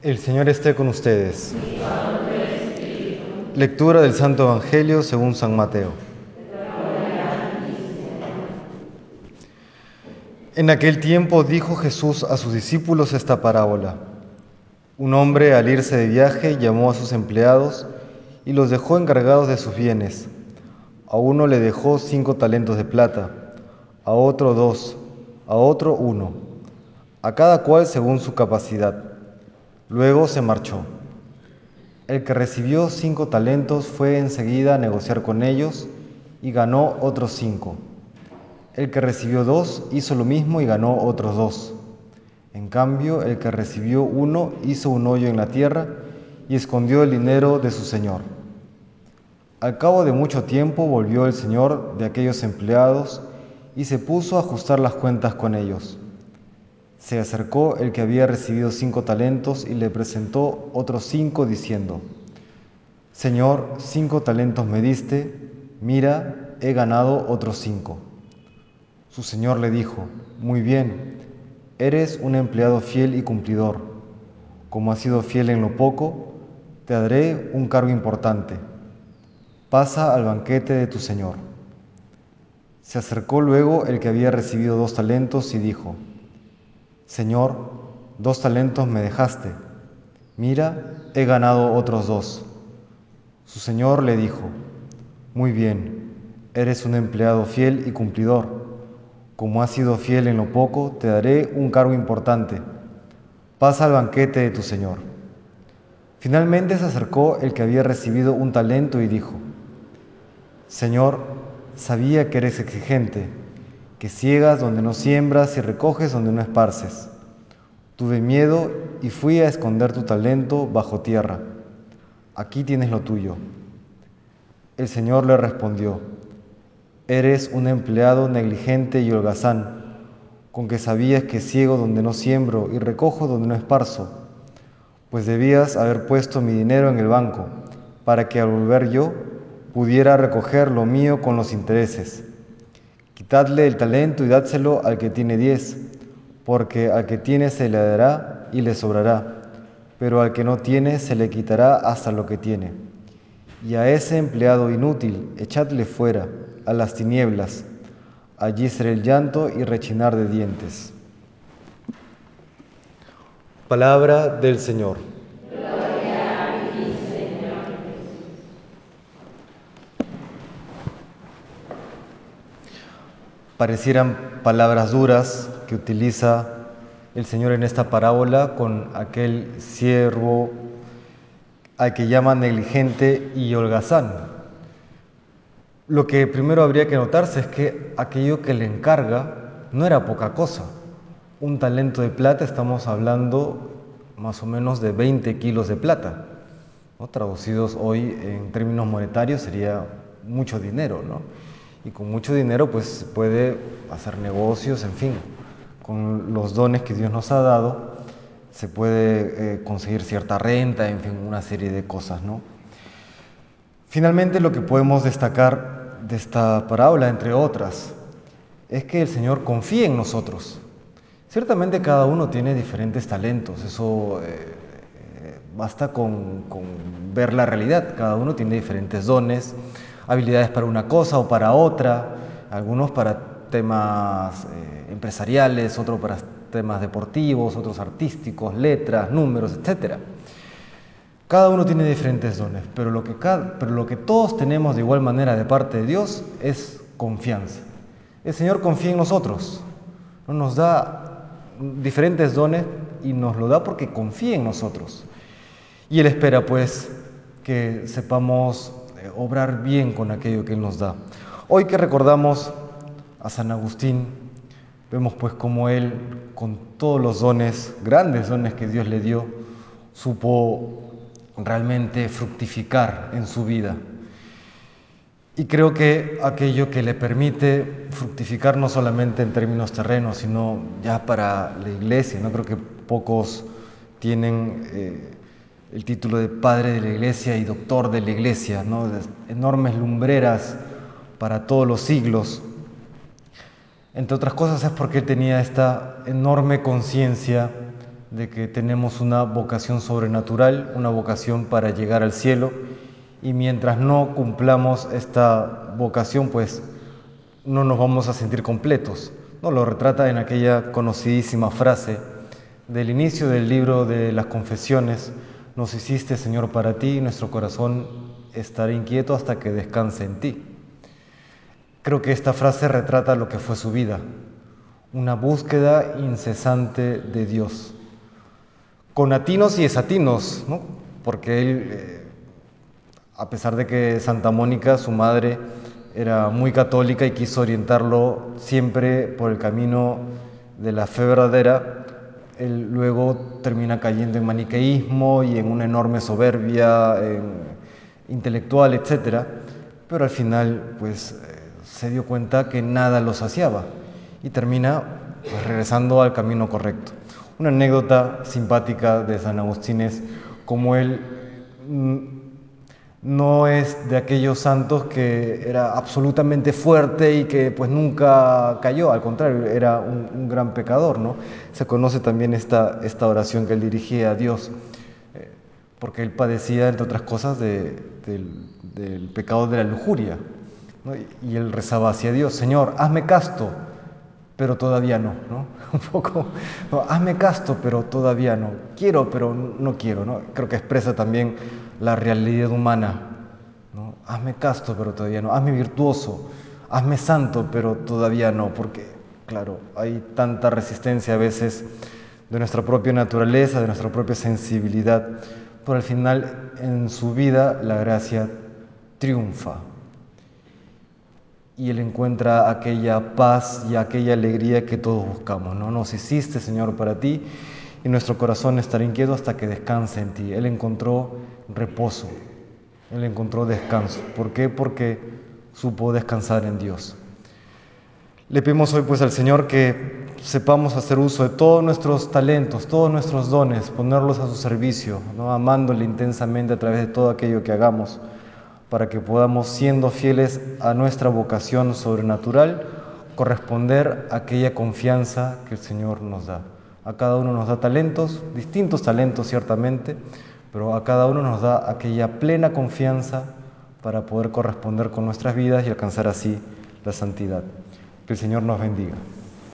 El Señor esté con ustedes. Lectura del Santo Evangelio según San Mateo. En aquel tiempo dijo Jesús a sus discípulos esta parábola. Un hombre al irse de viaje llamó a sus empleados y los dejó encargados de sus bienes. A uno le dejó cinco talentos de plata, a otro dos, a otro uno, a cada cual según su capacidad. Luego se marchó. El que recibió cinco talentos fue enseguida a negociar con ellos y ganó otros cinco. El que recibió dos hizo lo mismo y ganó otros dos. En cambio, el que recibió uno hizo un hoyo en la tierra y escondió el dinero de su señor. Al cabo de mucho tiempo volvió el señor de aquellos empleados y se puso a ajustar las cuentas con ellos. Se acercó el que había recibido cinco talentos y le presentó otros cinco diciendo, Señor, cinco talentos me diste, mira, he ganado otros cinco. Su señor le dijo, Muy bien, eres un empleado fiel y cumplidor. Como has sido fiel en lo poco, te daré un cargo importante. Pasa al banquete de tu señor. Se acercó luego el que había recibido dos talentos y dijo, Señor, dos talentos me dejaste. Mira, he ganado otros dos. Su señor le dijo, Muy bien, eres un empleado fiel y cumplidor. Como has sido fiel en lo poco, te daré un cargo importante. Pasa al banquete de tu señor. Finalmente se acercó el que había recibido un talento y dijo, Señor, sabía que eres exigente que ciegas donde no siembras y recoges donde no esparces. Tuve miedo y fui a esconder tu talento bajo tierra. Aquí tienes lo tuyo. El Señor le respondió, Eres un empleado negligente y holgazán, con que sabías que ciego donde no siembro y recojo donde no esparzo, pues debías haber puesto mi dinero en el banco, para que al volver yo pudiera recoger lo mío con los intereses. Quitadle el talento y dádselo al que tiene diez, porque al que tiene se le dará y le sobrará, pero al que no tiene se le quitará hasta lo que tiene. Y a ese empleado inútil echadle fuera, a las tinieblas, allí será el llanto y rechinar de dientes. Palabra del Señor. Parecieran palabras duras que utiliza el Señor en esta parábola con aquel siervo al que llama negligente y holgazán. Lo que primero habría que notarse es que aquello que le encarga no era poca cosa. Un talento de plata, estamos hablando más o menos de 20 kilos de plata. Traducidos hoy en términos monetarios sería mucho dinero, ¿no? Y con mucho dinero pues puede hacer negocios, en fin, con los dones que Dios nos ha dado se puede eh, conseguir cierta renta, en fin, una serie de cosas, ¿no? Finalmente lo que podemos destacar de esta parábola, entre otras, es que el Señor confía en nosotros. Ciertamente cada uno tiene diferentes talentos, eso eh, eh, basta con, con ver la realidad, cada uno tiene diferentes dones, habilidades para una cosa o para otra, algunos para temas eh, empresariales, otros para temas deportivos, otros artísticos, letras, números, etc. Cada uno tiene diferentes dones, pero lo, que pero lo que todos tenemos de igual manera de parte de Dios es confianza. El Señor confía en nosotros, nos da diferentes dones y nos lo da porque confía en nosotros. Y Él espera pues que sepamos obrar bien con aquello que Él nos da. Hoy que recordamos a San Agustín, vemos pues cómo Él, con todos los dones, grandes dones que Dios le dio, supo realmente fructificar en su vida. Y creo que aquello que le permite fructificar no solamente en términos terrenos, sino ya para la iglesia, no creo que pocos tienen eh, el título de padre de la iglesia y doctor de la iglesia, ¿no? enormes lumbreras para todos los siglos. Entre otras cosas es porque tenía esta enorme conciencia de que tenemos una vocación sobrenatural, una vocación para llegar al cielo, y mientras no cumplamos esta vocación, pues no nos vamos a sentir completos. No lo retrata en aquella conocidísima frase del inicio del libro de las confesiones, nos hiciste Señor para ti y nuestro corazón estará inquieto hasta que descanse en ti. Creo que esta frase retrata lo que fue su vida, una búsqueda incesante de Dios, con atinos y desatinos, ¿no? porque él, eh, a pesar de que Santa Mónica, su madre, era muy católica y quiso orientarlo siempre por el camino de la fe verdadera, él luego termina cayendo en maniqueísmo y en una enorme soberbia intelectual, etc. Pero al final, pues, eh, se dio cuenta que nada lo saciaba y termina pues, regresando al camino correcto. Una anécdota simpática de San Agustín es como él mm, no es de aquellos santos que era absolutamente fuerte y que pues nunca cayó, al contrario, era un, gran pecador, ¿no? Se conoce también esta, esta oración que él dirigía a Dios, eh, porque él padecía, entre otras cosas, del, pecado de la lujuria, y, él rezaba hacia Dios, Señor, hazme casto, pero todavía no, ¿no? Un poco, hazme casto, pero todavía no, quiero, pero no quiero, ¿no? Creo que expresa también la realidad humana. ¿no? Hazme casto, pero todavía no. Hazme virtuoso. Hazme santo, pero todavía no. Porque, claro, hay tanta resistencia a veces de nuestra propia naturaleza, de nuestra propia sensibilidad. Pero al final, en su vida, la gracia triunfa. Y Él encuentra aquella paz y aquella alegría que todos buscamos. ¿no? Nos hiciste, Señor, para ti y nuestro corazón estará inquieto hasta que descanse en ti. Él encontró reposo, él encontró descanso. ¿Por qué? Porque supo descansar en Dios. Le pedimos hoy pues al Señor que sepamos hacer uso de todos nuestros talentos, todos nuestros dones, ponerlos a su servicio, ¿no? amándole intensamente a través de todo aquello que hagamos, para que podamos, siendo fieles a nuestra vocación sobrenatural, corresponder a aquella confianza que el Señor nos da. A cada uno nos da talentos, distintos talentos ciertamente, pero a cada uno nos da aquella plena confianza para poder corresponder con nuestras vidas y alcanzar así la santidad. Que el Señor nos bendiga.